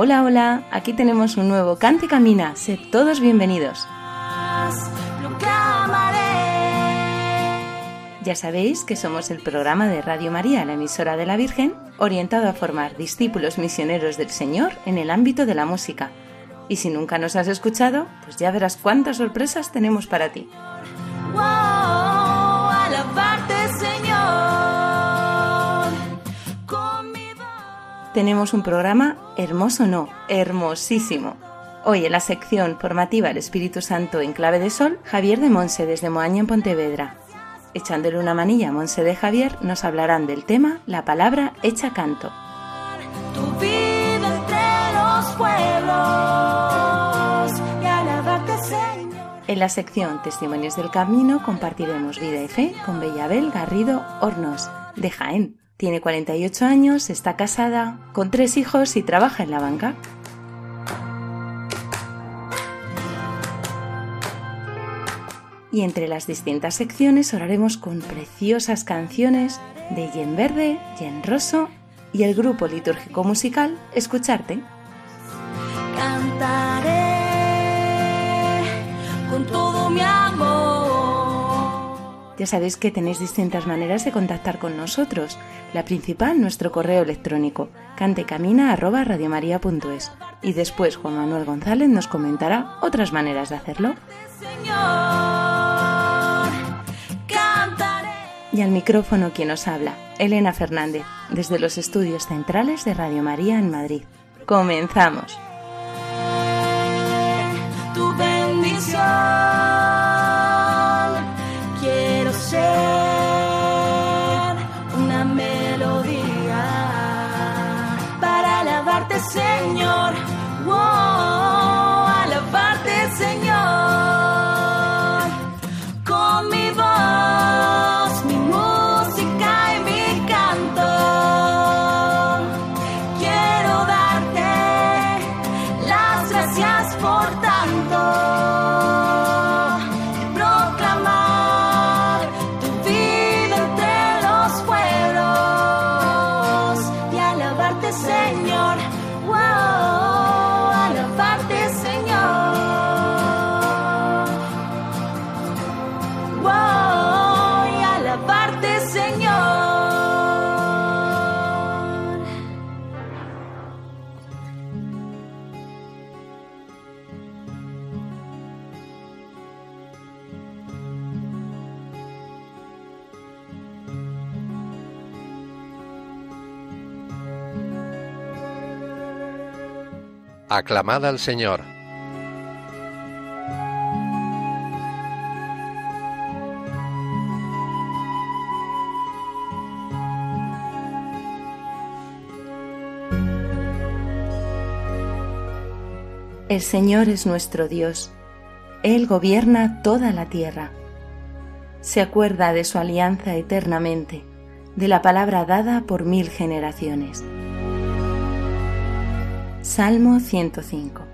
Hola, hola, aquí tenemos un nuevo Cante Camina. Sed todos bienvenidos. Ya sabéis que somos el programa de Radio María, la emisora de la Virgen, orientado a formar discípulos misioneros del Señor en el ámbito de la música. Y si nunca nos has escuchado, pues ya verás cuántas sorpresas tenemos para ti. Tenemos un programa hermoso, no, hermosísimo. Hoy en la sección formativa El Espíritu Santo en clave de sol, Javier de Monse desde Moaña en Pontevedra. Echándole una manilla a Monse de Javier, nos hablarán del tema La palabra hecha canto. Tu vida entre los pueblos y alabarte, Señor. En la sección Testimonios del Camino compartiremos vida y fe con Bellabel Garrido Hornos, de Jaén. Tiene 48 años, está casada, con tres hijos y trabaja en la banca. Y entre las distintas secciones oraremos con preciosas canciones de Yen Verde, Yen Rosso y el grupo litúrgico musical Escucharte. Cantaré con todo mi amor. Ya sabéis que tenéis distintas maneras de contactar con nosotros. La principal, nuestro correo electrónico, cantecamina.radiomaria.es. Y después Juan Manuel González nos comentará otras maneras de hacerlo. Y al micrófono quien nos habla, Elena Fernández, desde los estudios centrales de Radio María en Madrid. Comenzamos. Aclamad al Señor. El Señor es nuestro Dios. Él gobierna toda la tierra. Se acuerda de su alianza eternamente, de la palabra dada por mil generaciones. Salmo 105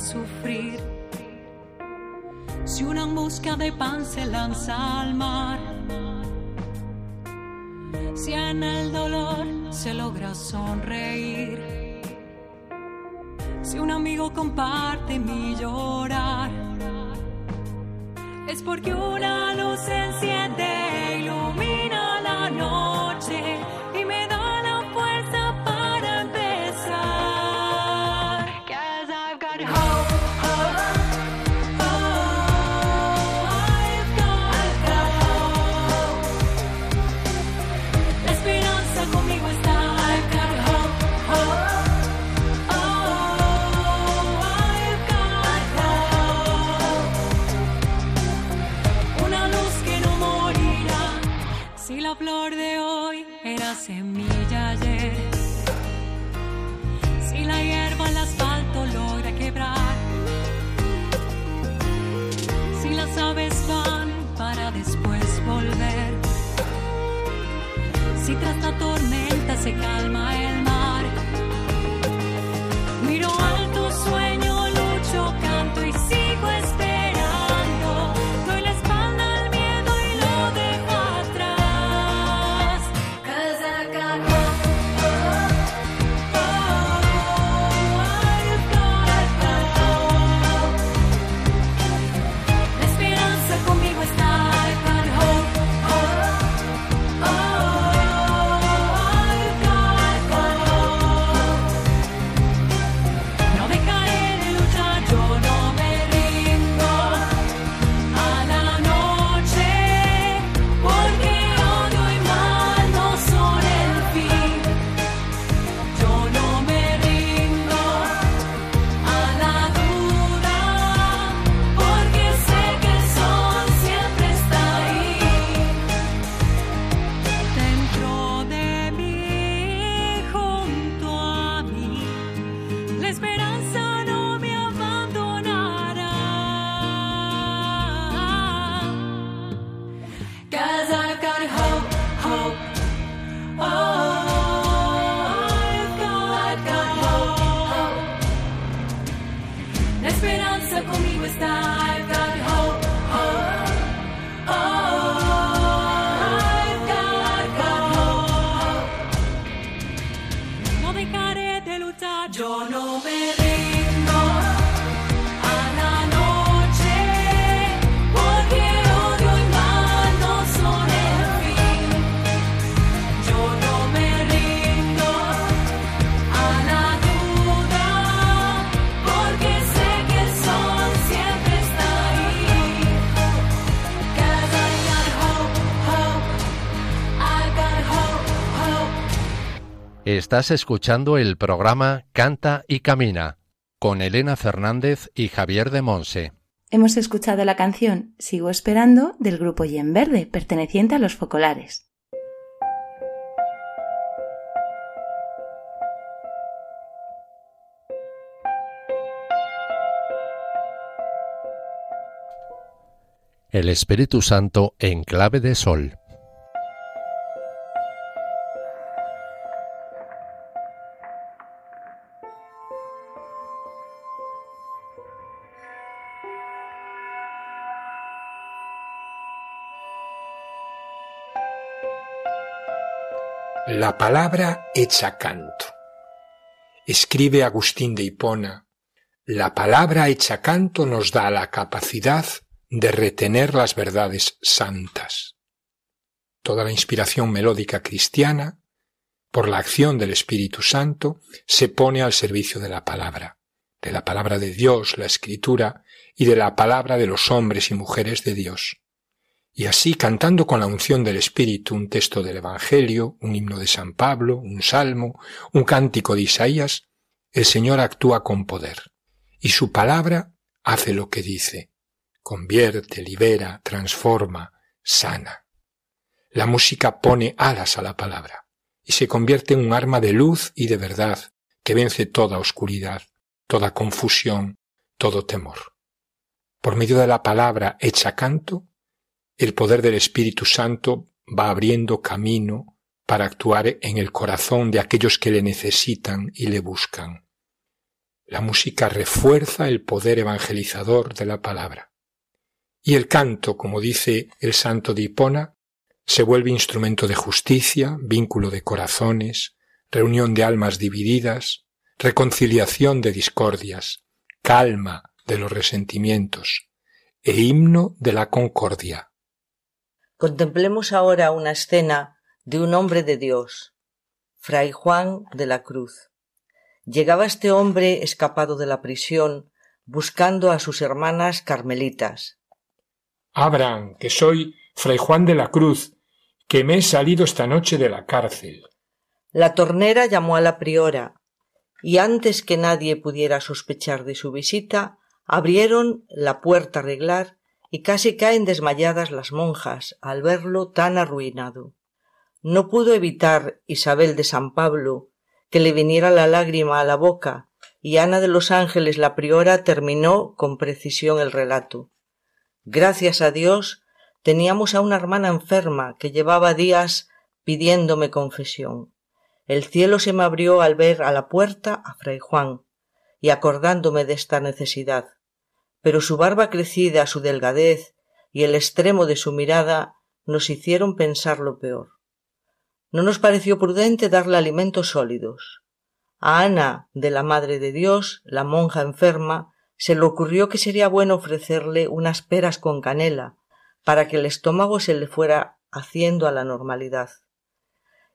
sufrir, si una mosca de pan se lanza al mar, si en el dolor se logra sonreír, si un amigo comparte mi llorar, es porque una luz se enciende, e ilumina la noche se calma Estás escuchando el programa Canta y Camina con Elena Fernández y Javier de Monse. Hemos escuchado la canción Sigo esperando del grupo Yen Verde, perteneciente a los Focolares. El Espíritu Santo en clave de sol. La palabra hecha canto. Escribe Agustín de Hipona, la palabra hecha canto nos da la capacidad de retener las verdades santas. Toda la inspiración melódica cristiana, por la acción del Espíritu Santo, se pone al servicio de la palabra, de la palabra de Dios, la escritura, y de la palabra de los hombres y mujeres de Dios. Y así, cantando con la unción del Espíritu un texto del Evangelio, un himno de San Pablo, un salmo, un cántico de Isaías, el Señor actúa con poder, y su palabra hace lo que dice, convierte, libera, transforma, sana. La música pone alas a la palabra, y se convierte en un arma de luz y de verdad que vence toda oscuridad, toda confusión, todo temor. Por medio de la palabra hecha canto, el poder del Espíritu Santo va abriendo camino para actuar en el corazón de aquellos que le necesitan y le buscan. La música refuerza el poder evangelizador de la palabra. Y el canto, como dice el santo de Hipona, se vuelve instrumento de justicia, vínculo de corazones, reunión de almas divididas, reconciliación de discordias, calma de los resentimientos e himno de la concordia. Contemplemos ahora una escena de un hombre de Dios, Fray Juan de la Cruz. Llegaba este hombre escapado de la prisión buscando a sus hermanas carmelitas. Abran, que soy Fray Juan de la Cruz, que me he salido esta noche de la cárcel. La tornera llamó a la priora, y antes que nadie pudiera sospechar de su visita, abrieron la puerta a arreglar y casi caen desmayadas las monjas al verlo tan arruinado. No pudo evitar Isabel de San Pablo que le viniera la lágrima a la boca, y Ana de los Ángeles la priora terminó con precisión el relato. Gracias a Dios teníamos a una hermana enferma que llevaba días pidiéndome confesión. El cielo se me abrió al ver a la puerta a Fray Juan, y acordándome de esta necesidad. Pero su barba crecida, su delgadez y el extremo de su mirada nos hicieron pensar lo peor. No nos pareció prudente darle alimentos sólidos. A Ana, de la Madre de Dios, la monja enferma, se le ocurrió que sería bueno ofrecerle unas peras con canela, para que el estómago se le fuera haciendo a la normalidad.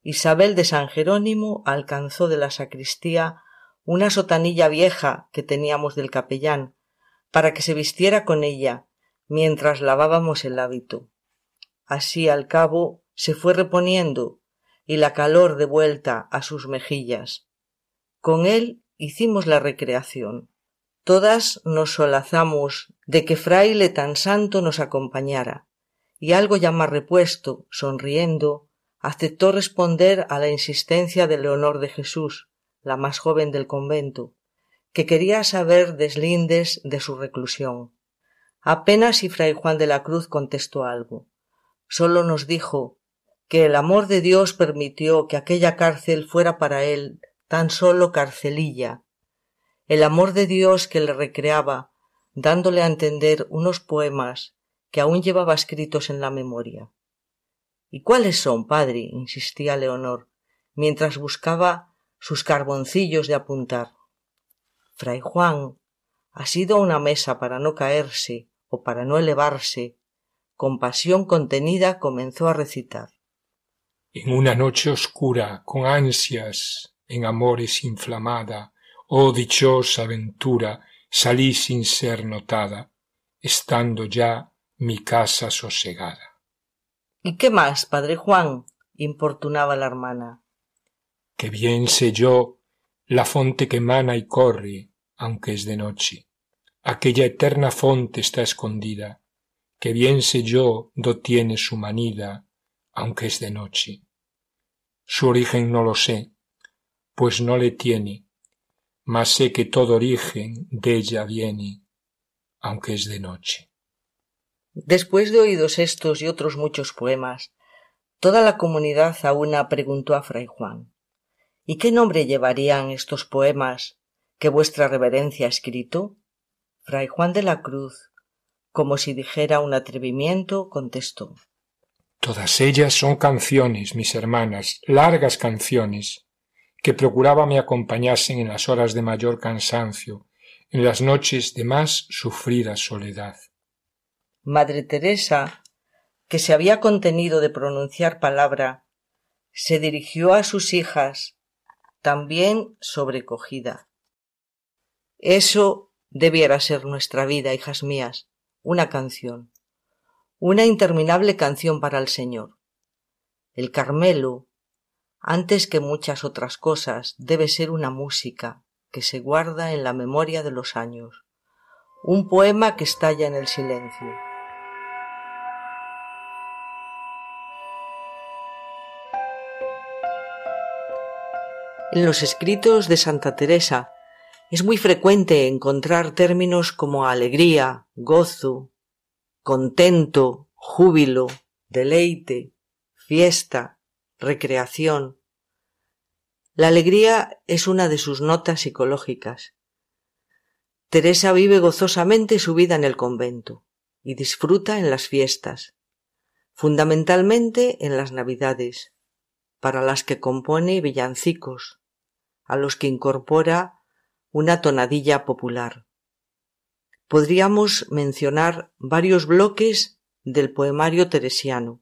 Isabel de San Jerónimo alcanzó de la sacristía una sotanilla vieja que teníamos del capellán, para que se vistiera con ella mientras lavábamos el hábito. Así al cabo se fue reponiendo y la calor de vuelta a sus mejillas. Con él hicimos la recreación. Todas nos solazamos de que fraile tan santo nos acompañara, y algo ya más repuesto, sonriendo, aceptó responder a la insistencia de Leonor de Jesús, la más joven del convento, que quería saber deslindes de su reclusión. Apenas si fray Juan de la Cruz contestó algo. Sólo nos dijo que el amor de Dios permitió que aquella cárcel fuera para él tan solo carcelilla, el amor de Dios que le recreaba, dándole a entender unos poemas que aún llevaba escritos en la memoria. ¿Y cuáles son, padre? insistía Leonor, mientras buscaba sus carboncillos de apuntar. Fray Juan ha sido una mesa para no caerse o para no elevarse, con pasión contenida comenzó a recitar. En una noche oscura, con ansias, en amores inflamada, oh dichosa ventura, salí sin ser notada, estando ya mi casa sosegada. ¿Y qué más, padre Juan? importunaba la hermana. Que bien sé yo la fonte que mana y corre, aunque es de noche. Aquella eterna fonte está escondida, que bien sé yo do tiene su manida, aunque es de noche. Su origen no lo sé, pues no le tiene, mas sé que todo origen de ella viene, aunque es de noche. Después de oídos estos y otros muchos poemas, toda la comunidad a una preguntó a fray Juan ¿Y qué nombre llevarían estos poemas que vuestra reverencia ha escrito? Fray Juan de la Cruz, como si dijera un atrevimiento, contestó Todas ellas son canciones, mis hermanas, largas canciones, que procuraba me acompañasen en las horas de mayor cansancio, en las noches de más sufrida soledad. Madre Teresa, que se había contenido de pronunciar palabra, se dirigió a sus hijas, también sobrecogida. Eso debiera ser nuestra vida, hijas mías, una canción, una interminable canción para el Señor. El Carmelo, antes que muchas otras cosas, debe ser una música que se guarda en la memoria de los años, un poema que estalla en el silencio. En los escritos de Santa Teresa es muy frecuente encontrar términos como alegría, gozo, contento, júbilo, deleite, fiesta, recreación. La alegría es una de sus notas psicológicas. Teresa vive gozosamente su vida en el convento y disfruta en las fiestas. fundamentalmente en las Navidades, para las que compone villancicos, a los que incorpora una tonadilla popular. Podríamos mencionar varios bloques del poemario teresiano.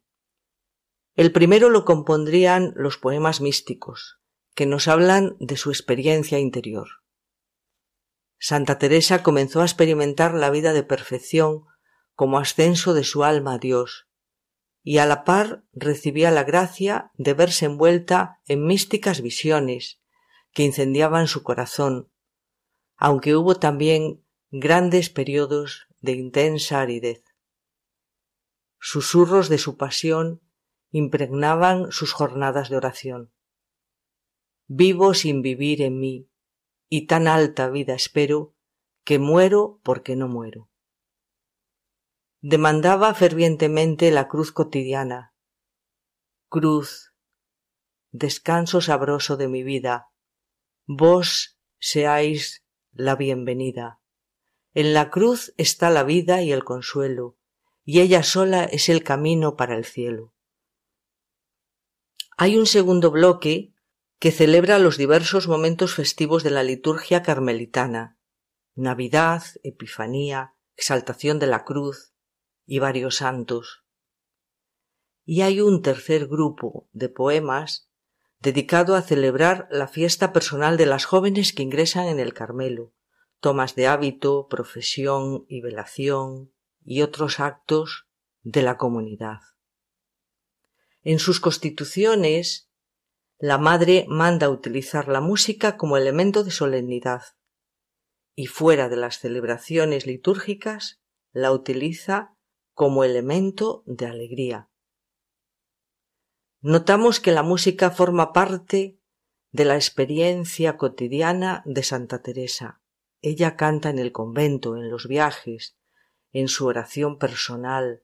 El primero lo compondrían los poemas místicos, que nos hablan de su experiencia interior. Santa Teresa comenzó a experimentar la vida de perfección como ascenso de su alma a Dios, y a la par recibía la gracia de verse envuelta en místicas visiones que incendiaban su corazón, aunque hubo también grandes periodos de intensa aridez. Susurros de su pasión impregnaban sus jornadas de oración. Vivo sin vivir en mí, y tan alta vida espero, que muero porque no muero. Demandaba fervientemente la cruz cotidiana. Cruz, descanso sabroso de mi vida, vos seáis la bienvenida. En la cruz está la vida y el consuelo, y ella sola es el camino para el cielo. Hay un segundo bloque que celebra los diversos momentos festivos de la liturgia carmelitana, Navidad, Epifanía, Exaltación de la Cruz y varios santos. Y hay un tercer grupo de poemas dedicado a celebrar la fiesta personal de las jóvenes que ingresan en el Carmelo, tomas de hábito, profesión y velación y otros actos de la comunidad. En sus constituciones, la madre manda utilizar la música como elemento de solemnidad y fuera de las celebraciones litúrgicas la utiliza como elemento de alegría. Notamos que la música forma parte de la experiencia cotidiana de Santa Teresa. Ella canta en el convento, en los viajes, en su oración personal,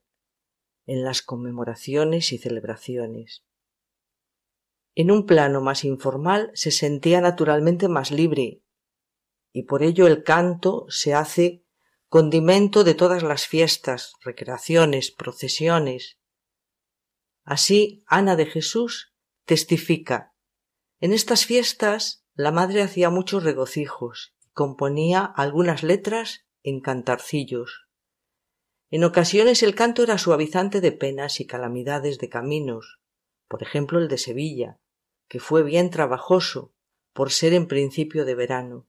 en las conmemoraciones y celebraciones. En un plano más informal se sentía naturalmente más libre, y por ello el canto se hace condimento de todas las fiestas, recreaciones, procesiones. Así, Ana de Jesús testifica. En estas fiestas la madre hacía muchos regocijos y componía algunas letras en cantarcillos. En ocasiones el canto era suavizante de penas y calamidades de caminos, por ejemplo el de Sevilla, que fue bien trabajoso, por ser en principio de verano.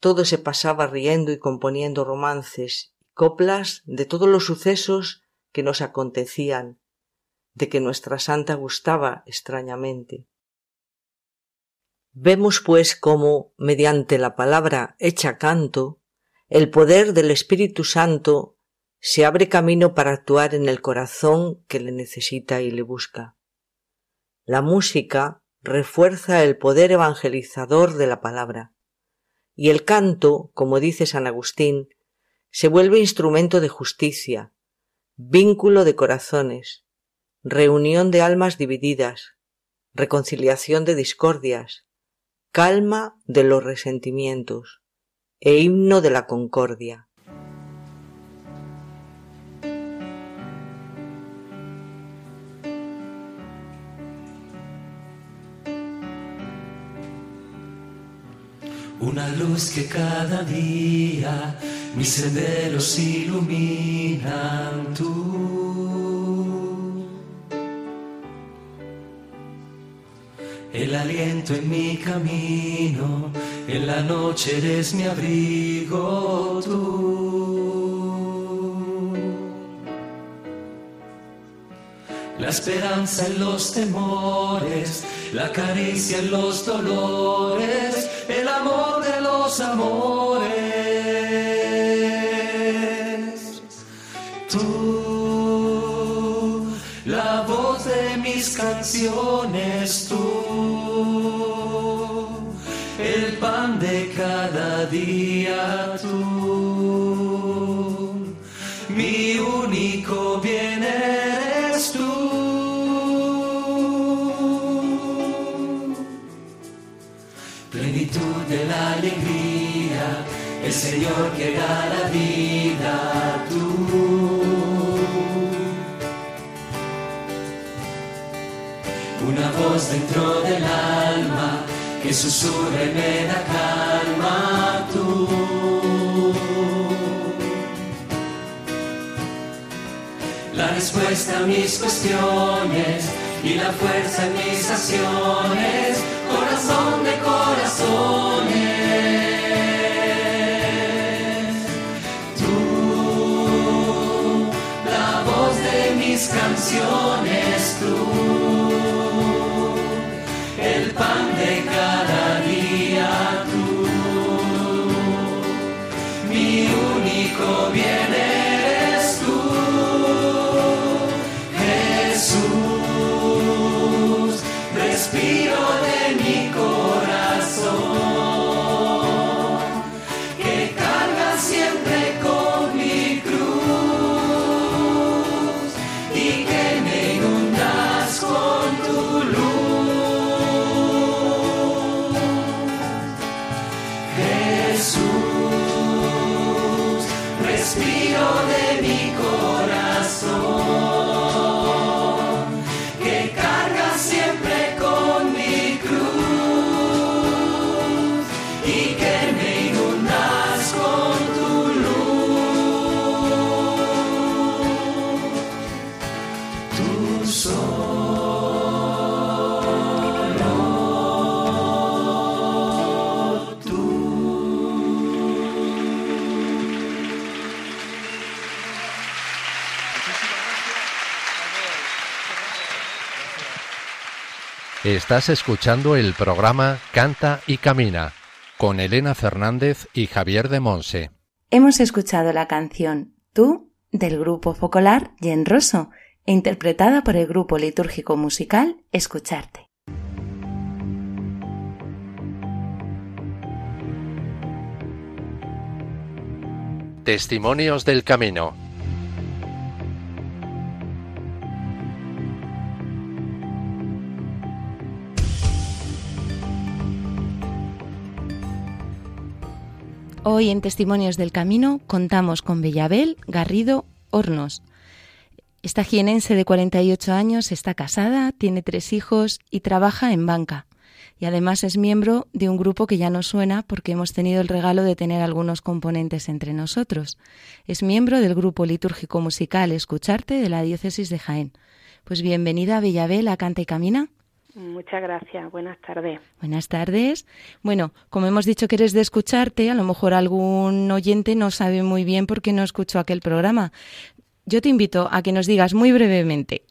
Todo se pasaba riendo y componiendo romances y coplas de todos los sucesos que nos acontecían, de que nuestra santa gustaba extrañamente. Vemos pues cómo, mediante la palabra hecha canto, el poder del Espíritu Santo se abre camino para actuar en el corazón que le necesita y le busca. La música refuerza el poder evangelizador de la palabra, y el canto, como dice San Agustín, se vuelve instrumento de justicia, vínculo de corazones, reunión de almas divididas, reconciliación de discordias, calma de los resentimientos e himno de la concordia. Una luz que cada día mis senderos iluminan tú. El aliento en mi camino, en la noche eres mi abrigo tú. La esperanza en los temores, la caricia en los dolores, el amor de los amores. Tú, la voz de mis canciones, Señor que da la vida, tú. voz dentro del alma que susurra me da calma tú. La respuesta a mis cuestiones y la fuerza en mis acciones, corazón de corazones. Mis canciones, tú, el pan de cada día, tú, mi único bien Estás escuchando el programa Canta y Camina con Elena Fernández y Javier de Monse. Hemos escuchado la canción Tú del grupo focolar Yen Rosso, interpretada por el grupo litúrgico musical Escucharte. Testimonios del Camino. Hoy en Testimonios del Camino contamos con Bellabel Garrido Hornos. Esta jienense de 48 años está casada, tiene tres hijos y trabaja en banca. Y además es miembro de un grupo que ya no suena porque hemos tenido el regalo de tener algunos componentes entre nosotros. Es miembro del grupo litúrgico musical Escucharte de la diócesis de Jaén. Pues bienvenida Bellabel a Canta y Camina. Muchas gracias. Buenas tardes. Buenas tardes. Bueno, como hemos dicho que eres de escucharte, a lo mejor algún oyente no sabe muy bien por qué no escuchó aquel programa. Yo te invito a que nos digas muy brevemente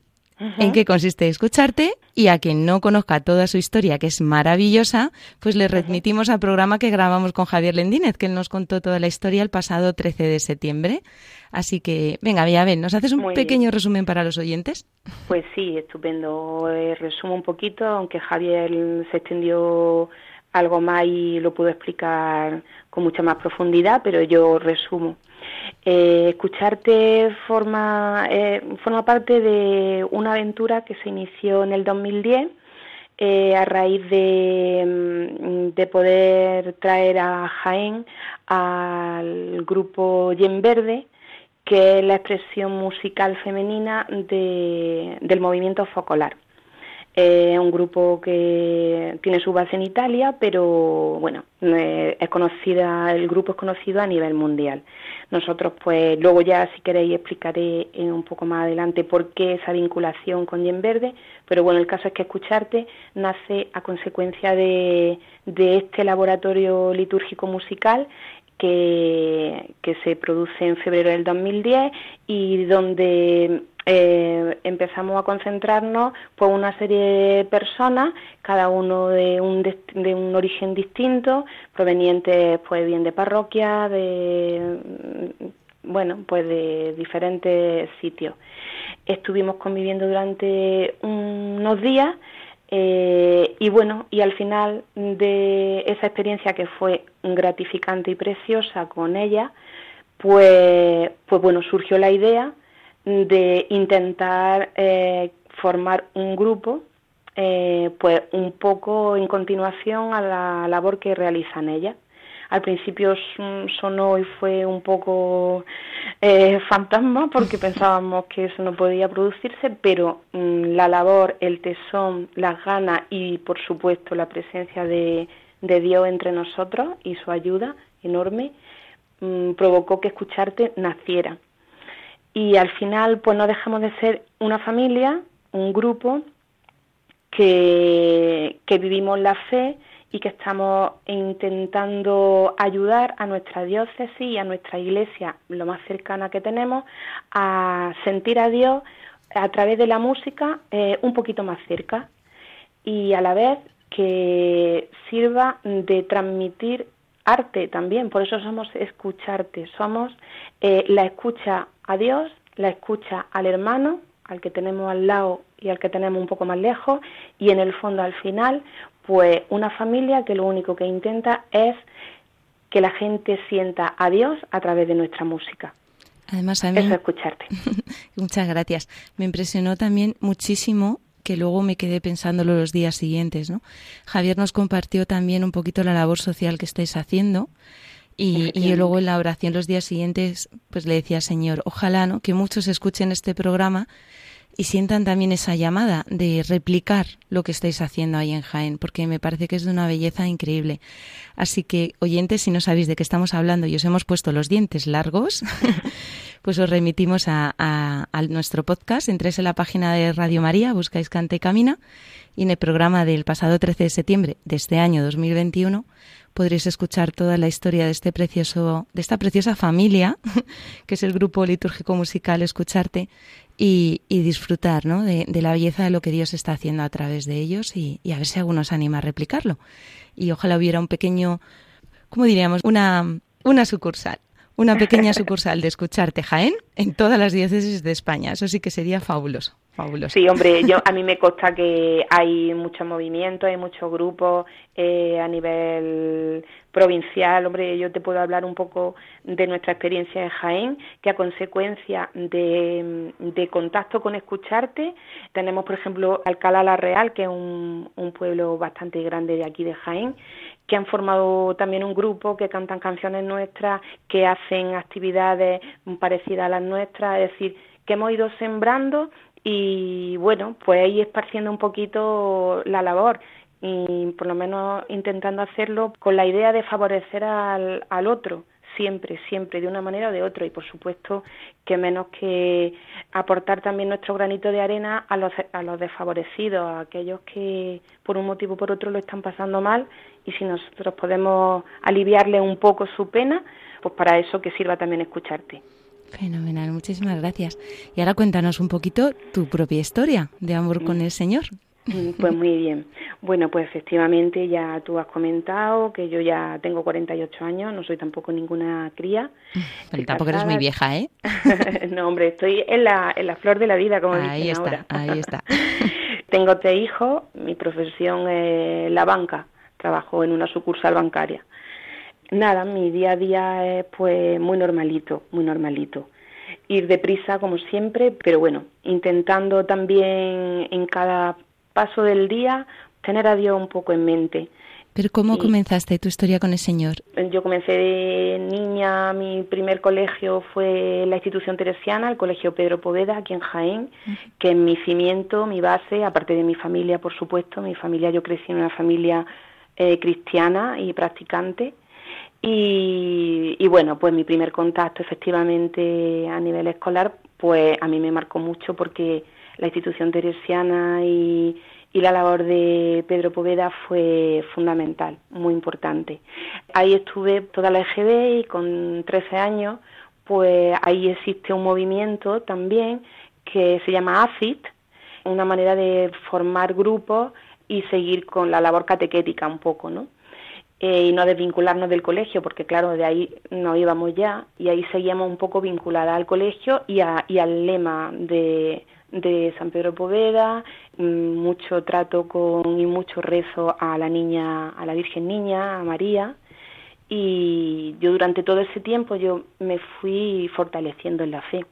en qué consiste escucharte y a quien no conozca toda su historia, que es maravillosa, pues le remitimos al programa que grabamos con Javier Lendínez, que él nos contó toda la historia el pasado 13 de septiembre. Así que, venga, ven, ¿nos haces un Muy pequeño bien. resumen para los oyentes? Pues sí, estupendo. Eh, resumo un poquito, aunque Javier se extendió algo más y lo pudo explicar con mucha más profundidad, pero yo resumo. Eh, escucharte forma, eh, forma parte de una aventura que se inició en el 2010 eh, a raíz de, mm, de poder traer a Jaén al grupo Yen Verde, que es la expresión musical femenina de- del movimiento focolar. Es un grupo que tiene su base en Italia, pero bueno, eh, es conocida, el grupo es conocido a nivel mundial. Nosotros, pues, luego ya, si queréis, explicaré eh, un poco más adelante por qué esa vinculación con Yen Verde, pero bueno, el caso es que escucharte nace a consecuencia de, de este laboratorio litúrgico musical que, que se produce en febrero del 2010 y donde eh, empezamos a concentrarnos pues una serie de personas, cada uno de un, de un origen distinto, provenientes pues bien de parroquias, de bueno, pues de diferentes sitios. Estuvimos conviviendo durante unos días eh, y bueno, y al final de esa experiencia que fue gratificante y preciosa con ella, pues, pues bueno, surgió la idea de intentar eh, formar un grupo, eh, pues un poco en continuación a la labor que realizan ellas. Al principio sonó y fue un poco eh, fantasma porque pensábamos que eso no podía producirse, pero mm, la labor, el tesón, las ganas y por supuesto la presencia de, de Dios entre nosotros y su ayuda enorme mm, provocó que escucharte naciera. Y al final pues no dejamos de ser una familia, un grupo que, que vivimos la fe y que estamos intentando ayudar a nuestra diócesis y a nuestra iglesia, lo más cercana que tenemos, a sentir a Dios a través de la música eh, un poquito más cerca y a la vez que sirva de transmitir arte también, por eso somos escucharte, somos eh, la escucha a Dios, la escucha al hermano, al que tenemos al lado y al que tenemos un poco más lejos, y en el fondo al final, pues una familia que lo único que intenta es que la gente sienta a Dios a través de nuestra música. Además, a mí... Eso es escucharte. Muchas gracias. Me impresionó también muchísimo que luego me quedé pensándolo los días siguientes. Javier nos compartió también un poquito la labor social que estáis haciendo y, yo luego en la oración los días siguientes pues le decía, Señor, ojalá. Que muchos escuchen este programa y sientan también esa llamada de replicar lo que estáis haciendo ahí en Jaén, porque me parece que es de una belleza increíble. Así que, oyentes, si no sabéis de qué estamos hablando y os hemos puesto los dientes largos, pues os remitimos a, a, nuestro podcast. Entréis en la página de Radio María, buscáis Canta y Camina, y en el programa del pasado 13 de septiembre de este año 2021 podréis escuchar toda la historia de este precioso, de esta preciosa familia, que es el grupo litúrgico musical Escucharte, y, y disfrutar ¿no? de, la belleza de lo que Dios está haciendo a través de ellos y, y, a ver si alguno se anima a replicarlo. Y ojalá hubiera un pequeño, ¿cómo diríamos? Una, una sucursal. Una pequeña sucursal de escucharte Jaén en todas las diócesis de España. Eso sí que sería fabuloso. Fabuloso. Sí, hombre, yo a mí me consta que hay mucho movimiento, hay muchos grupos eh, a nivel provincial. Hombre, yo te puedo hablar un poco de nuestra experiencia en Jaén, que a consecuencia de, de contacto con escucharte, tenemos, por ejemplo, Alcalá la Real, que es un, un pueblo bastante grande de aquí de Jaén, que han formado también un grupo que cantan canciones nuestras, que hacen actividades parecidas a las nuestras, es decir, que hemos ido sembrando y bueno, pues ahí esparciendo un poquito la labor y por lo menos intentando hacerlo con la idea de favorecer al, al otro, siempre, siempre, de una manera o de otra. Y por supuesto que menos que aportar también nuestro granito de arena a los, a los desfavorecidos, a aquellos que por un motivo o por otro lo están pasando mal y si nosotros podemos aliviarle un poco su pena, pues para eso que sirva también escucharte. Fenomenal, muchísimas gracias. Y ahora cuéntanos un poquito tu propia historia de amor con el Señor. Pues muy bien. Bueno, pues efectivamente ya tú has comentado que yo ya tengo 48 años, no soy tampoco ninguna cría. Pero tampoco eres muy vieja, ¿eh? no, hombre, estoy en la, en la flor de la vida, como ahí dicen está, ahora. Ahí está. tengo tres hijos, mi profesión es la banca, trabajo en una sucursal bancaria. Nada, mi día a día es pues muy normalito, muy normalito. Ir deprisa como siempre, pero bueno, intentando también en cada paso del día tener a Dios un poco en mente. Pero ¿cómo comenzaste tu historia con el Señor? Yo comencé de niña, mi primer colegio fue la institución teresiana, el Colegio Pedro Poveda, aquí en Jaén, uh -huh. que es mi cimiento, mi base, aparte de mi familia, por supuesto. Mi familia, yo crecí en una familia eh, cristiana y practicante. Y, y, bueno, pues mi primer contacto efectivamente a nivel escolar, pues a mí me marcó mucho porque la institución teresiana y, y la labor de Pedro Poveda fue fundamental, muy importante. Ahí estuve toda la EGB y con 13 años, pues ahí existe un movimiento también que se llama ACIT, una manera de formar grupos y seguir con la labor catequética un poco, ¿no? Eh, y no desvincularnos del colegio, porque claro, de ahí nos íbamos ya y ahí seguíamos un poco vinculadas al colegio y, a, y al lema de, de San Pedro Poveda, mucho trato con y mucho rezo a la niña, a la Virgen Niña, a María, y yo durante todo ese tiempo yo me fui fortaleciendo en la fe.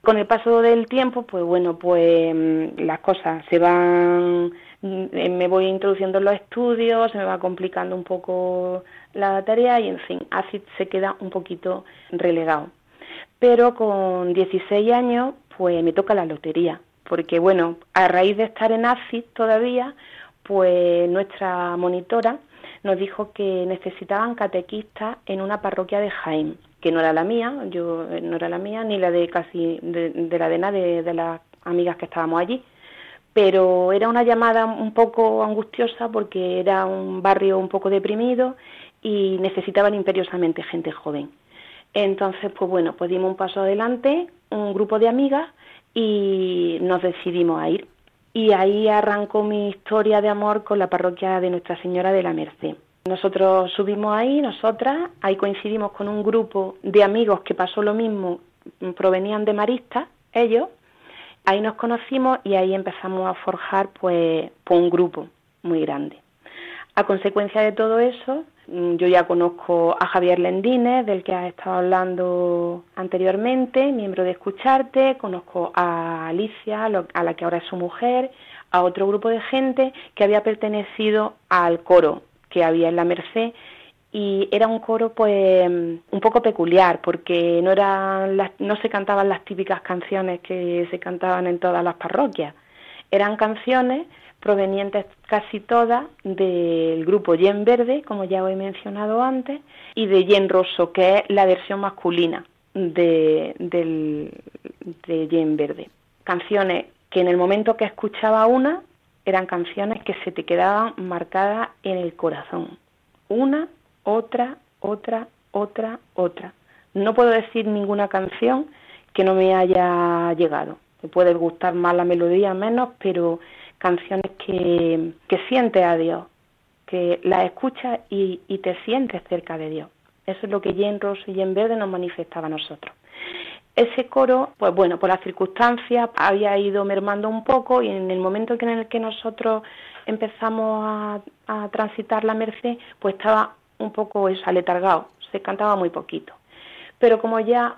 Con el paso del tiempo, pues bueno, pues mm, las cosas se van, mm, eh, me voy introduciendo en los estudios, se me va complicando un poco la tarea y en fin, ACID se queda un poquito relegado. Pero con 16 años, pues me toca la lotería, porque bueno, a raíz de estar en ACID todavía, pues nuestra monitora nos dijo que necesitaban catequistas en una parroquia de Jaén, que no era la mía, yo eh, no era la mía ni la de casi de, de la de de las amigas que estábamos allí, pero era una llamada un poco angustiosa porque era un barrio un poco deprimido y necesitaban imperiosamente gente joven. Entonces, pues bueno, pues dimos un paso adelante, un grupo de amigas y nos decidimos a ir. Y ahí arrancó mi historia de amor con la parroquia de Nuestra Señora de la Merced. Nosotros subimos ahí, nosotras, ahí coincidimos con un grupo de amigos que pasó lo mismo, provenían de Maristas, ellos, ahí nos conocimos y ahí empezamos a forjar pues, pues un grupo muy grande. A consecuencia de todo eso, mm, yo ya conozco a Javier Lendines, del que has estado hablando anteriormente, miembro de Escucharte, conozco a Alicia, a la que ahora es su mujer, a otro grupo de gente que había pertenecido al coro que había en la Merced. Y era un coro pues un poco peculiar porque no eran las- no se cantaban las típicas canciones que se cantaban en todas las parroquias eran canciones provenientes casi todas del grupo Yen Verde, como ya os he mencionado antes, y de Yen Rosso, que es la versión masculina de, del, de Yen Verde. Canciones que en el momento que escuchaba una, eran canciones que se te quedaban marcadas en el corazón. Una, otra, otra, otra, otra. No puedo decir ninguna canción que no me haya llegado. Me puede gustar más la melodía, menos, pero canciones que, que sientes a Dios, que las escuchas y, y te sientes cerca de Dios. Eso es lo que Jen Rosso y Jen Verde nos manifestaba a nosotros. Ese coro, pues bueno, por las circunstancias había ido mermando un poco y en el momento en el que nosotros empezamos a, a transitar la Merced, pues estaba un poco eso, aletargado, se cantaba muy poquito. Pero como ya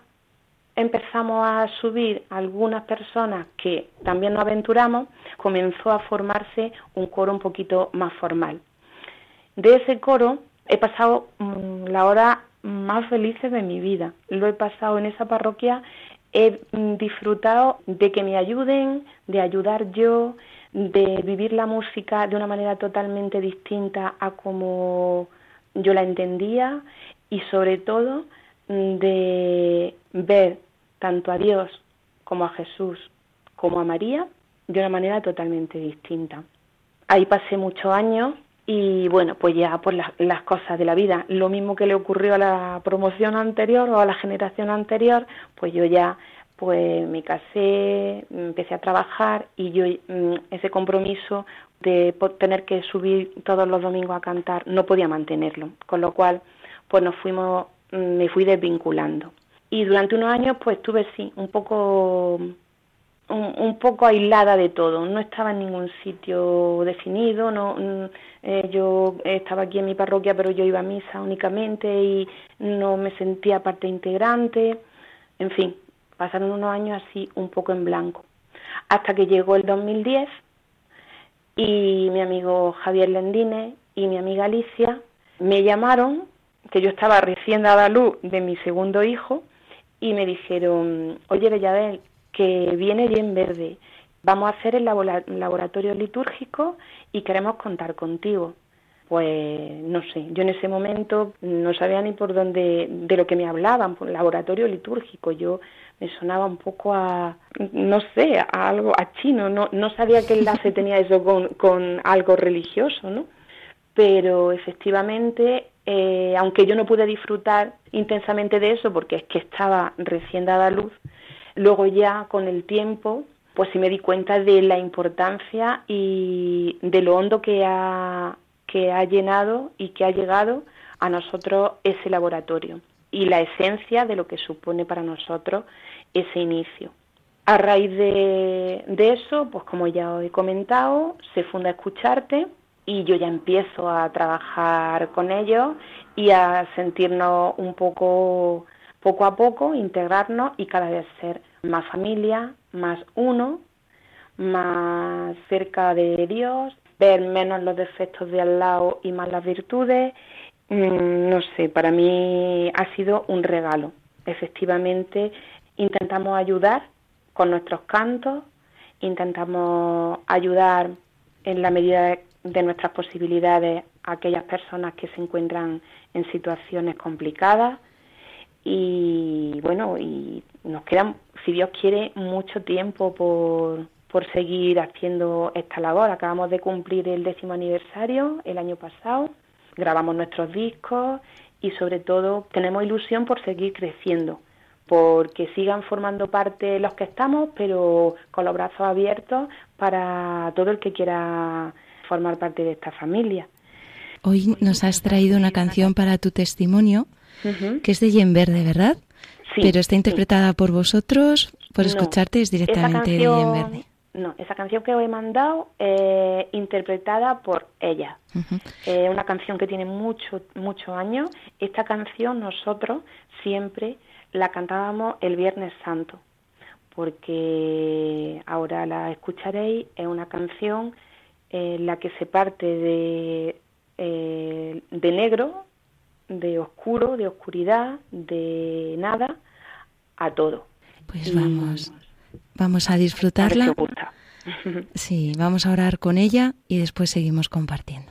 empezamos a subir algunas personas que también nos aventuramos, comenzó a formarse un coro un poquito más formal. De ese coro he pasado mm, la hora más felices de mi vida. Lo he pasado en esa parroquia, he mm, disfrutado de que me ayuden, de ayudar yo, de vivir la música de una manera totalmente distinta a como yo la entendía y sobre todo de ver tanto a Dios como a Jesús como a María de una manera totalmente distinta. Ahí pasé muchos años y bueno, pues ya por las, las cosas de la vida, lo mismo que le ocurrió a la promoción anterior o a la generación anterior, pues yo ya pues me casé, empecé a trabajar y yo mm, ese compromiso de tener que subir todos los domingos a cantar no podía mantenerlo, con lo cual pues nos fuimos, me fui desvinculando. Y durante unos años pues estuve sí, un poco un, poco aislada de todo, no estaba en ningún sitio definido, no mm, eh, yo estaba aquí en mi parroquia pero yo iba a misa únicamente y no me sentía parte integrante, en fin, pasaron unos años así un poco en blanco, hasta que llegó el 2010 y mi amigo Javier Lendine y mi amiga Alicia me llamaron, que yo estaba recién dada a luz de mi segundo hijo, y me dijeron, oye Bellabel, que viene bien verde, vamos a hacer el labora- laboratorio litúrgico y queremos contar contigo. Pues no sé, yo en ese momento no sabía ni por dónde, de lo que me hablaban, por laboratorio litúrgico, yo me sonaba un poco a, no sé, a algo, a chino, no, no sabía qué enlace tenía eso con, con algo religioso, ¿no? pero efectivamente, eh, aunque yo no pude disfrutar intensamente de eso, porque es que estaba recién dada luz, luego ya con el tiempo, pues sí me di cuenta de la importancia y de lo hondo que ha, que ha llenado y que ha llegado a nosotros ese laboratorio y la esencia de lo que supone para nosotros ese inicio. A raíz de, de eso, pues como ya os he comentado, se funda Escucharte y yo ya empiezo a trabajar con ellos y a sentirnos un poco poco a poco integrarnos y cada vez ser más familia, más uno, más cerca de Dios, ver menos los defectos de al lado y más las virtudes. Mm, no sé, para mí ha sido un regalo. Efectivamente, intentamos ayudar con nuestros cantos, intentamos ayudar en la medida de, nuestras posibilidades a aquellas personas que se encuentran en situaciones complicadas y bueno, y nos queda, si Dios quiere, mucho tiempo por, por seguir haciendo esta labor. Acabamos de cumplir el décimo aniversario el año pasado, grabamos nuestros discos y sobre todo tenemos ilusión por seguir creciendo, porque sigan formando parte los que estamos, pero con los brazos abiertos para todo el que quiera formar parte de esta familia. Hoy nos has traído una canción para tu testimonio, que es de Yen Verde, ¿verdad? Sí, Pero está sí. interpretada por vosotros, por No, escucharte, es directamente de canción- Yen Verde. No, esa canción que os he mandado es interpretada por ella. Es una canción que tiene mucho, muchos años. Esta canción nosotros siempre la cantábamos el Viernes Santo, porque ahora la escucharéis. Es una canción en la que se parte de, eh, de negro, de oscuro, de oscuridad, de nada, a todo. Pues vamos, vamos a disfrutarla. Sí, vamos a orar con ella y después seguimos compartiendo.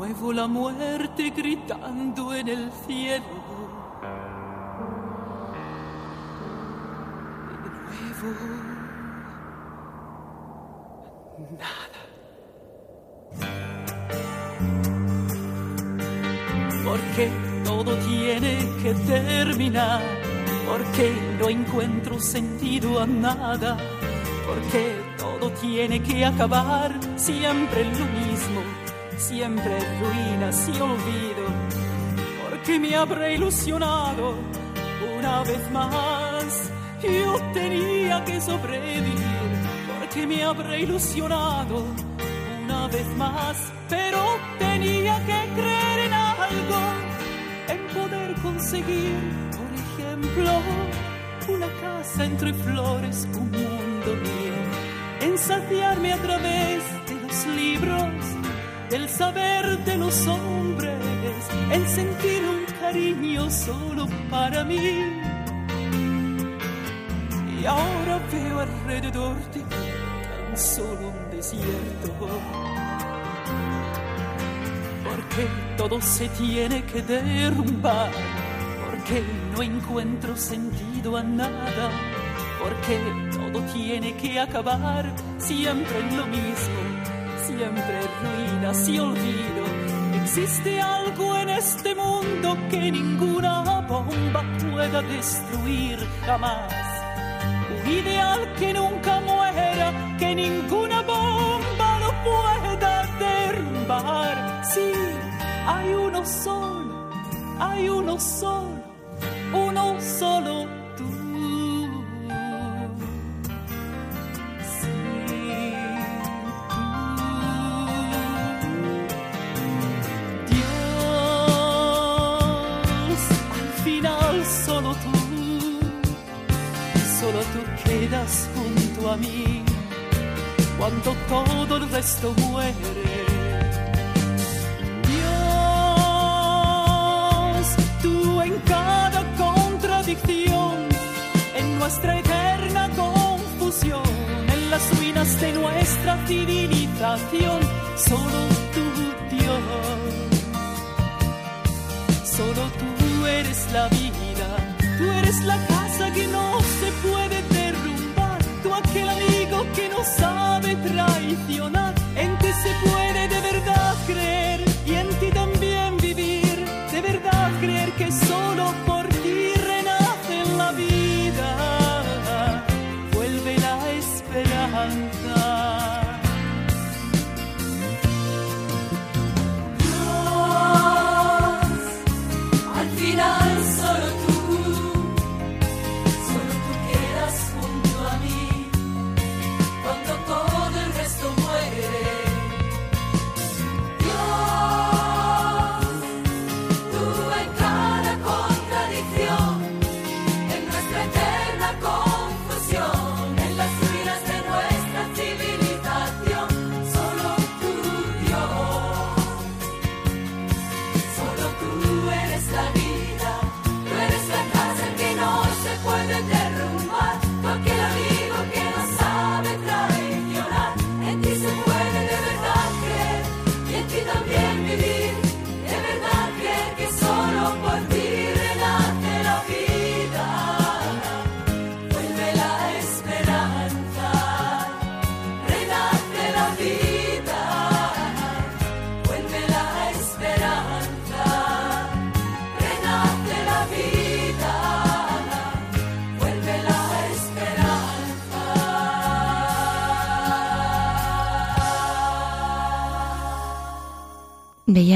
Nuevo la muerte gritando en el cielo. De nuevo nada. porque todo tiene que terminar, porque no encuentro sentido a nada, porque todo tiene que acabar, siempre lo mismo, siempre ruinas y olvido, porque me habré ilusionado una vez más, yo tenía que sobrevivir, porque me habré ilusionado una vez más, pero tenía que creer en algo, en poder conseguir, por ejemplo, una casa entre flores, un mundo mío, en saciarme a través de los libros, del saber de los hombres, en sentir un cariño solo para mí. Y ahora veo alrededor de mí tan solo un desierto. Porque todo se tiene que derrumbar, porque no encuentro sentido a nada, porque todo tiene que acabar, siempre lo mismo, siempre ruinas y olvido. Existe algo en este mundo que ninguna bomba pueda destruir jamás. Un ideal que nunca muera, que ninguna bomba lo pueda derrumbar. Sí, hay uno solo, hay uno solo, uno solo cuando todo el resto muere. Dios, tú en cada contradicción, en nuestra eterna confusión, en las ruinas de nuestra civilización, solo tú, Dios, solo tú eres la vida, tú eres la casa que no se puede tú aquel amigo que no sabe traicionar, en ti se puede de verdad creer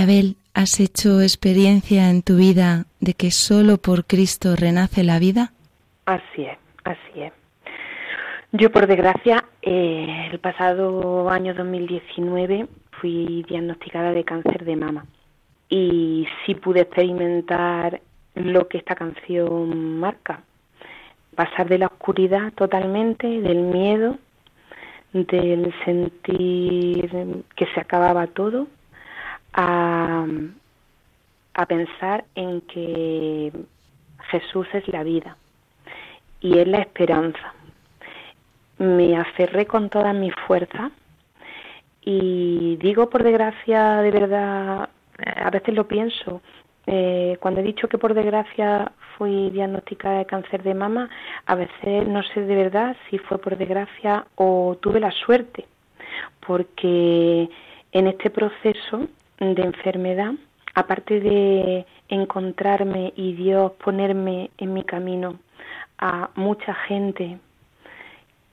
Bellabel, ¿has hecho experiencia en tu vida de que solo por Cristo renace la vida? Así es, así es. Yo, por desgracia, eh, el pasado año 2019 fui diagnosticada de cáncer de mama y sí pude experimentar lo que esta canción marca. Pasar de la oscuridad totalmente, del miedo, del sentir que se acababa todo, a, a pensar en que Jesús es la vida y es la esperanza. Me aferré con todas mis fuerzas y digo por desgracia, de verdad, a veces lo pienso, eh, cuando he dicho que por desgracia fui diagnosticada de cáncer de mama, a veces no sé de verdad si fue por desgracia o tuve la suerte, porque en este proceso de enfermedad, aparte de encontrarme y Dios ponerme en mi camino a mucha gente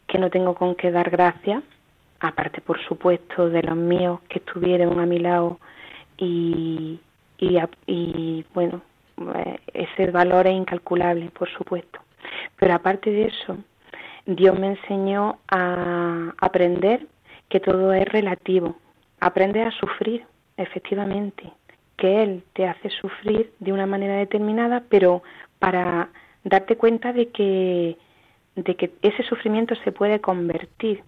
que no tengo con qué dar gracias, aparte por supuesto de los míos que estuvieron a mi lado y, y, y, bueno, eh, ese valor es incalculable, por supuesto. Pero aparte de eso, Dios me enseñó a aprender que todo es relativo. Aprende a sufrir, efectivamente, que Él te hace sufrir de una manera determinada, pero para darte cuenta de que, de que ese sufrimiento se puede convertir,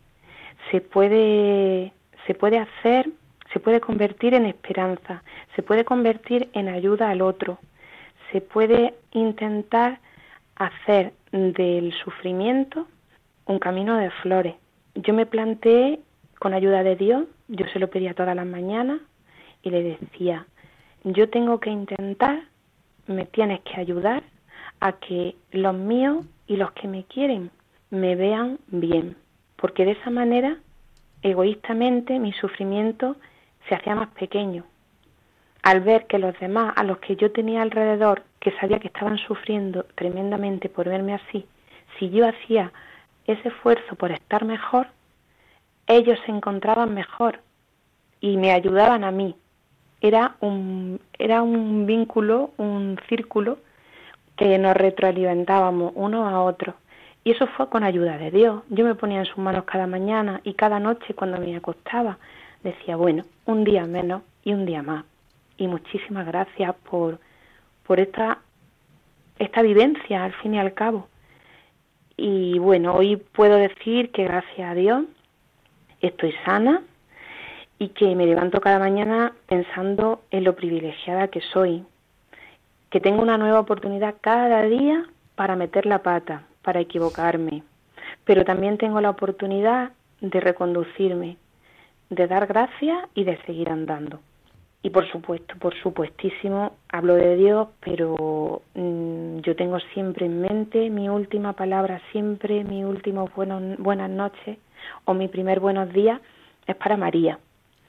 se puede, se puede hacer, se puede convertir en esperanza, se puede convertir en ayuda al otro, se puede intentar hacer del sufrimiento un camino de flores. Yo me planteé con ayuda de Dios, yo se lo pedía todas las mañanas y le decía, yo tengo que intentar, me tienes que ayudar a que los míos y los que me quieren me vean bien, porque de esa manera, egoístamente, mi sufrimiento se hacía más pequeño. Al ver que los demás, a los que yo tenía alrededor, que sabía que estaban sufriendo tremendamente por verme así, si yo hacía ese esfuerzo por estar mejor, ellos se encontraban mejor y me ayudaban a mí. Era un, era un vínculo, un círculo que nos retroalimentábamos uno a otro. Y eso fue con ayuda de Dios. Yo me ponía en sus manos cada mañana y cada noche cuando me acostaba decía, bueno, un día menos y un día más. Y muchísimas gracias por, por esta, esta vivencia al fin y al cabo. Y bueno, hoy puedo decir que gracias a Dios estoy sana y que me levanto cada mañana pensando en lo privilegiada que soy, que tengo una nueva oportunidad cada día para meter la pata, para equivocarme, pero también tengo la oportunidad de reconducirme, de dar gracias y de seguir andando. Y por supuesto, por supuestísimo, hablo de Dios, pero mm, yo tengo siempre en mente mi última palabra, siempre mi último buenos, buenas noches o mi primer buenos días es para María,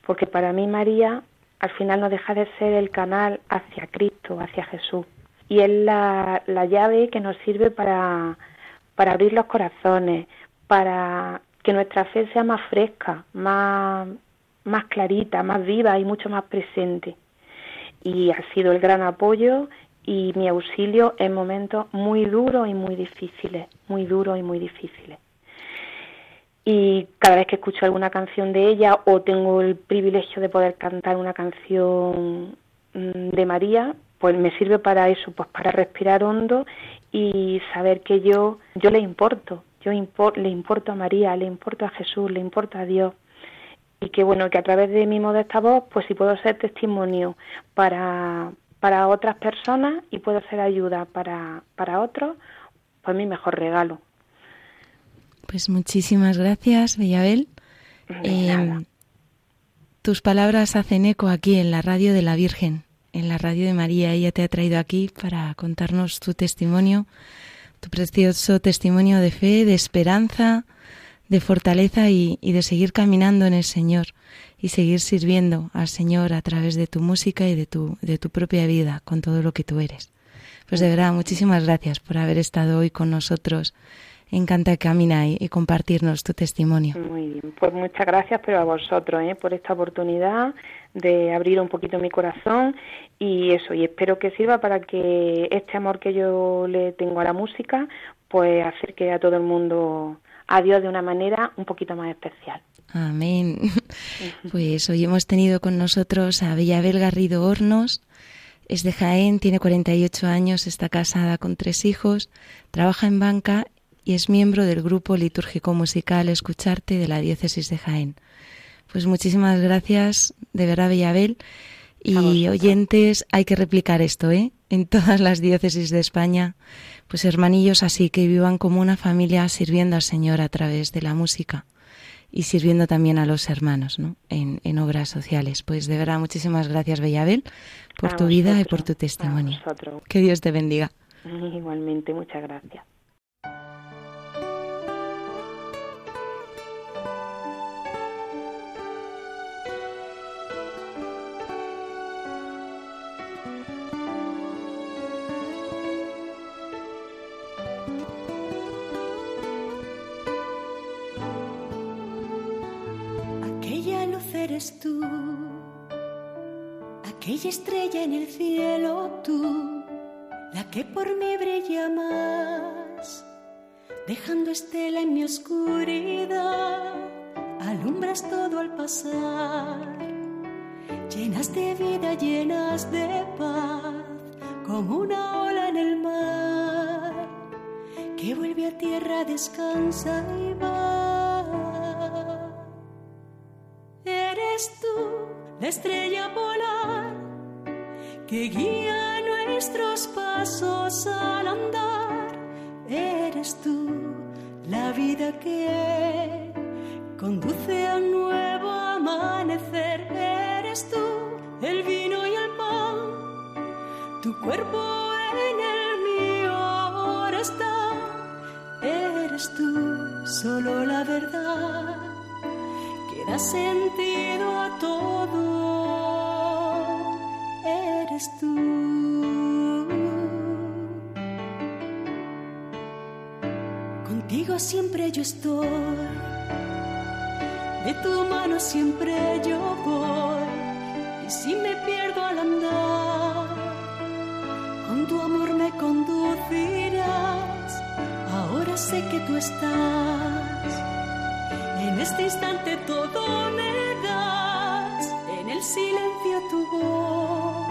porque para mí María al final no deja de ser el canal hacia Cristo, hacia Jesús. Y es la, la llave que nos sirve para, para abrir los corazones, para que nuestra fe sea más fresca, más, más clarita, más viva y mucho más presente. Y ha sido el gran apoyo y mi auxilio en momentos muy duros y muy difíciles, muy duros y muy difíciles. Y cada vez que escucho alguna canción de ella o tengo el privilegio de poder cantar una canción mm, de María, pues me sirve para eso, pues para respirar hondo y saber que yo yo le importo, yo impor- le importo a María, le importo a Jesús, le importo a Dios. Y que bueno que a través de mi modesta voz pues si puedo ser testimonio para para otras personas y puedo ser ayuda para para otros pues mi mejor regalo Pues muchísimas gracias, Bellabel. Eh, nada. tus palabras hacen eco aquí en la radio de la Virgen, en la radio de María. Ella te ha traído aquí para contarnos tu testimonio, tu precioso testimonio de fe, de esperanza, de fortaleza y, y de seguir caminando en el Señor y seguir sirviendo al Señor a través de tu música y de tu, de tu propia vida, con todo lo que tú eres. Pues de verdad, muchísimas gracias por haber estado hoy con nosotros en Canta Camina y, y compartirnos tu testimonio. Muy bien, pues muchas gracias, pero a vosotros ¿eh? por esta oportunidad de abrir un poquito mi corazón y eso, y espero que sirva para que este amor que yo le tengo a la música, pues acerque a todo el mundo a Dios de una manera un poquito más especial. Amén. Pues hoy hemos tenido con nosotros a Bellabel Garrido Hornos. Es de Jaén, tiene 48 años, está casada con tres hijos, trabaja en banca y es miembro del grupo litúrgico musical Escucharte de la diócesis de Jaén. Pues muchísimas gracias, de verdad, Bellabel. Y oyentes, hay que replicar esto, ¿eh? En todas las diócesis de España, pues hermanillos así que vivan como una familia sirviendo al Señor a través de la música y sirviendo también a los hermanos ¿no? en, en obras sociales. Pues de verdad, muchísimas gracias, Bellabel, por A tu vida y por tu testimonio. Que Dios te bendiga. Igualmente, muchas gracias. Aquella luz eres tú, aquella estrella en el cielo tú, la que por mí brilla más, dejando estela en mi oscuridad, alumbras todo al pasar, llenas de vida, llenas de paz, como una ola en el mar, que vuelve a tierra, descansa y va. Eres tú, la estrella polar, que guía nuestros pasos al andar. Eres tú, la vida que conduce a nuevo amanecer. Eres tú, el vino y el pan, tu cuerpo en el mío ahora está. Eres tú, solo la verdad que da sentido a todo. Eres tú. Contigo siempre yo estoy, de tu mano siempre yo voy. Y si me pierdo al andar, con tu amor me conducirás. Ahora sé que tú estás. En este instante todo me das, en el silencio tu voz,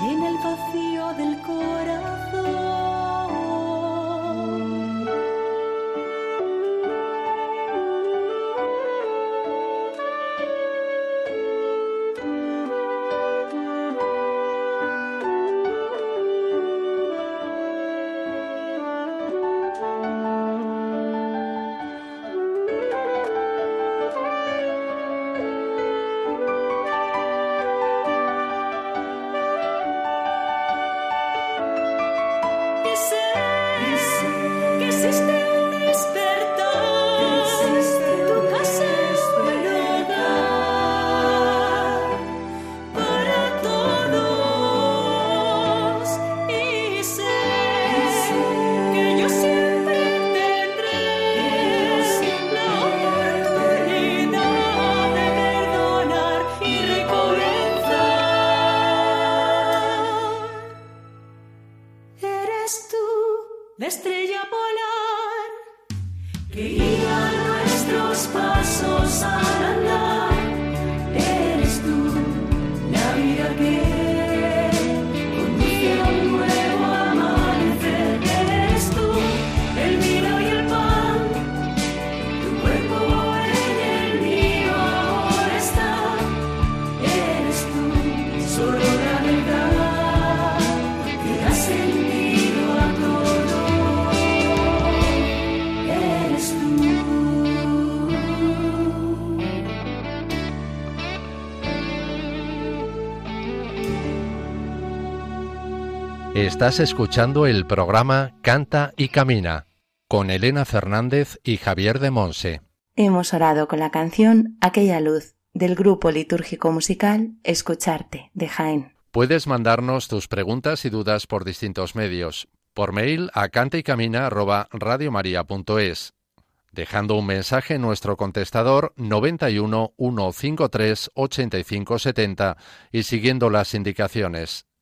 llena el vacío del corazón. Estás escuchando el programa Canta y Camina con Elena Fernández y Javier de Monse. Hemos orado con la canción Aquella luz del grupo litúrgico musical Escucharte de Jaén. Puedes mandarnos tus preguntas y dudas por distintos medios. Por mail a cantaycamina@radiomaria.es, dejando un mensaje en nuestro contestador 91 153 85 70 y siguiendo las indicaciones.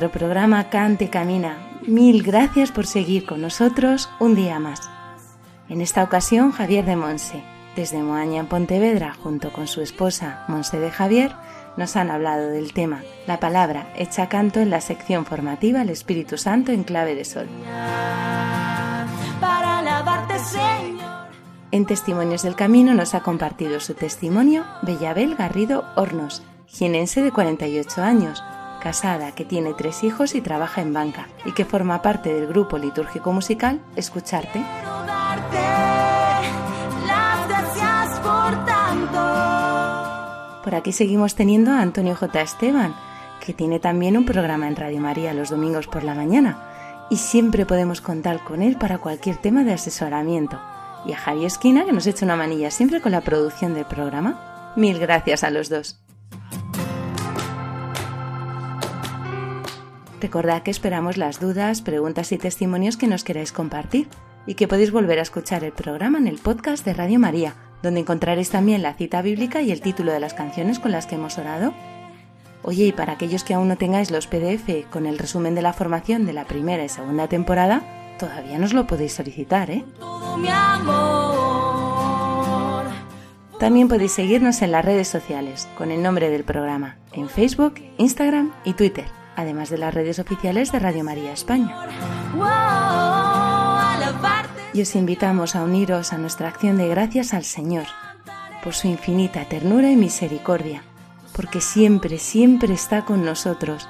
Nuestro programa Cante Camina. Mil gracias por seguir con nosotros un día más. En esta ocasión, Javier de Monse, desde Moaña en Pontevedra, junto con su esposa Monse de Javier, nos han hablado del tema La palabra hecha canto en la sección formativa El Espíritu Santo en clave de sol. para alabarte, Señor. En Testimonios del Camino nos ha compartido su testimonio Bellabel Garrido Hornos, jienense de 48 años, casada, que tiene tres hijos y trabaja en banca, y que forma parte del grupo litúrgico musical Escucharte. Por aquí seguimos teniendo a Antonio J. Esteban, que tiene también un programa en Radio María los domingos por la mañana, y siempre podemos contar con él para cualquier tema de asesoramiento. Y a Javi Esquina, que nos echa una manilla siempre con la producción del programa. Mil gracias a los dos. Recordad que esperamos las dudas, preguntas y testimonios que nos queráis compartir y que podéis volver a escuchar el programa en el podcast de Radio María, donde encontraréis también la cita bíblica y el título de las canciones con las que hemos orado. Oye, y para aquellos que aún no tengáis los PDF con el resumen de la formación de la primera y segunda temporada, todavía nos lo podéis solicitar, ¿eh? También podéis seguirnos en las redes sociales con el nombre del programa, en Facebook, Instagram y Twitter, además de las redes oficiales de Radio María España. Y os invitamos a uniros a nuestra acción de gracias al Señor por su infinita ternura y misericordia, porque siempre, siempre está con nosotros.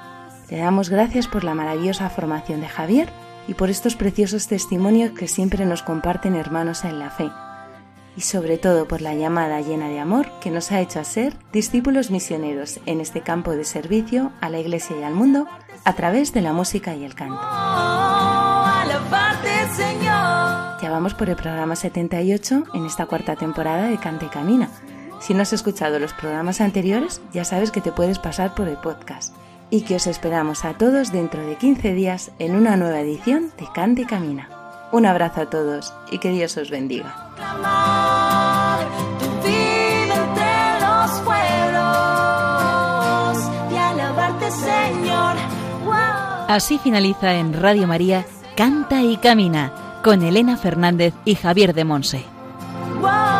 Le damos gracias por la maravillosa formación de Javier y por estos preciosos testimonios que siempre nos comparten hermanos en la fe. Y sobre todo por la llamada llena de amor que nos ha hecho a ser discípulos misioneros en este campo de servicio a la Iglesia y al mundo a través de la música y el canto. Ya vamos por el programa 78 en esta cuarta temporada de Cante y Camina. Si no has escuchado los programas anteriores, ya sabes que te puedes pasar por el podcast. Y que os esperamos a todos dentro de 15 días en una nueva edición de Cante y Camina. Un abrazo a todos y que Dios os bendiga. Así finaliza en Radio María Canta y Camina con Elena Fernández y Javier de Monse. Wow,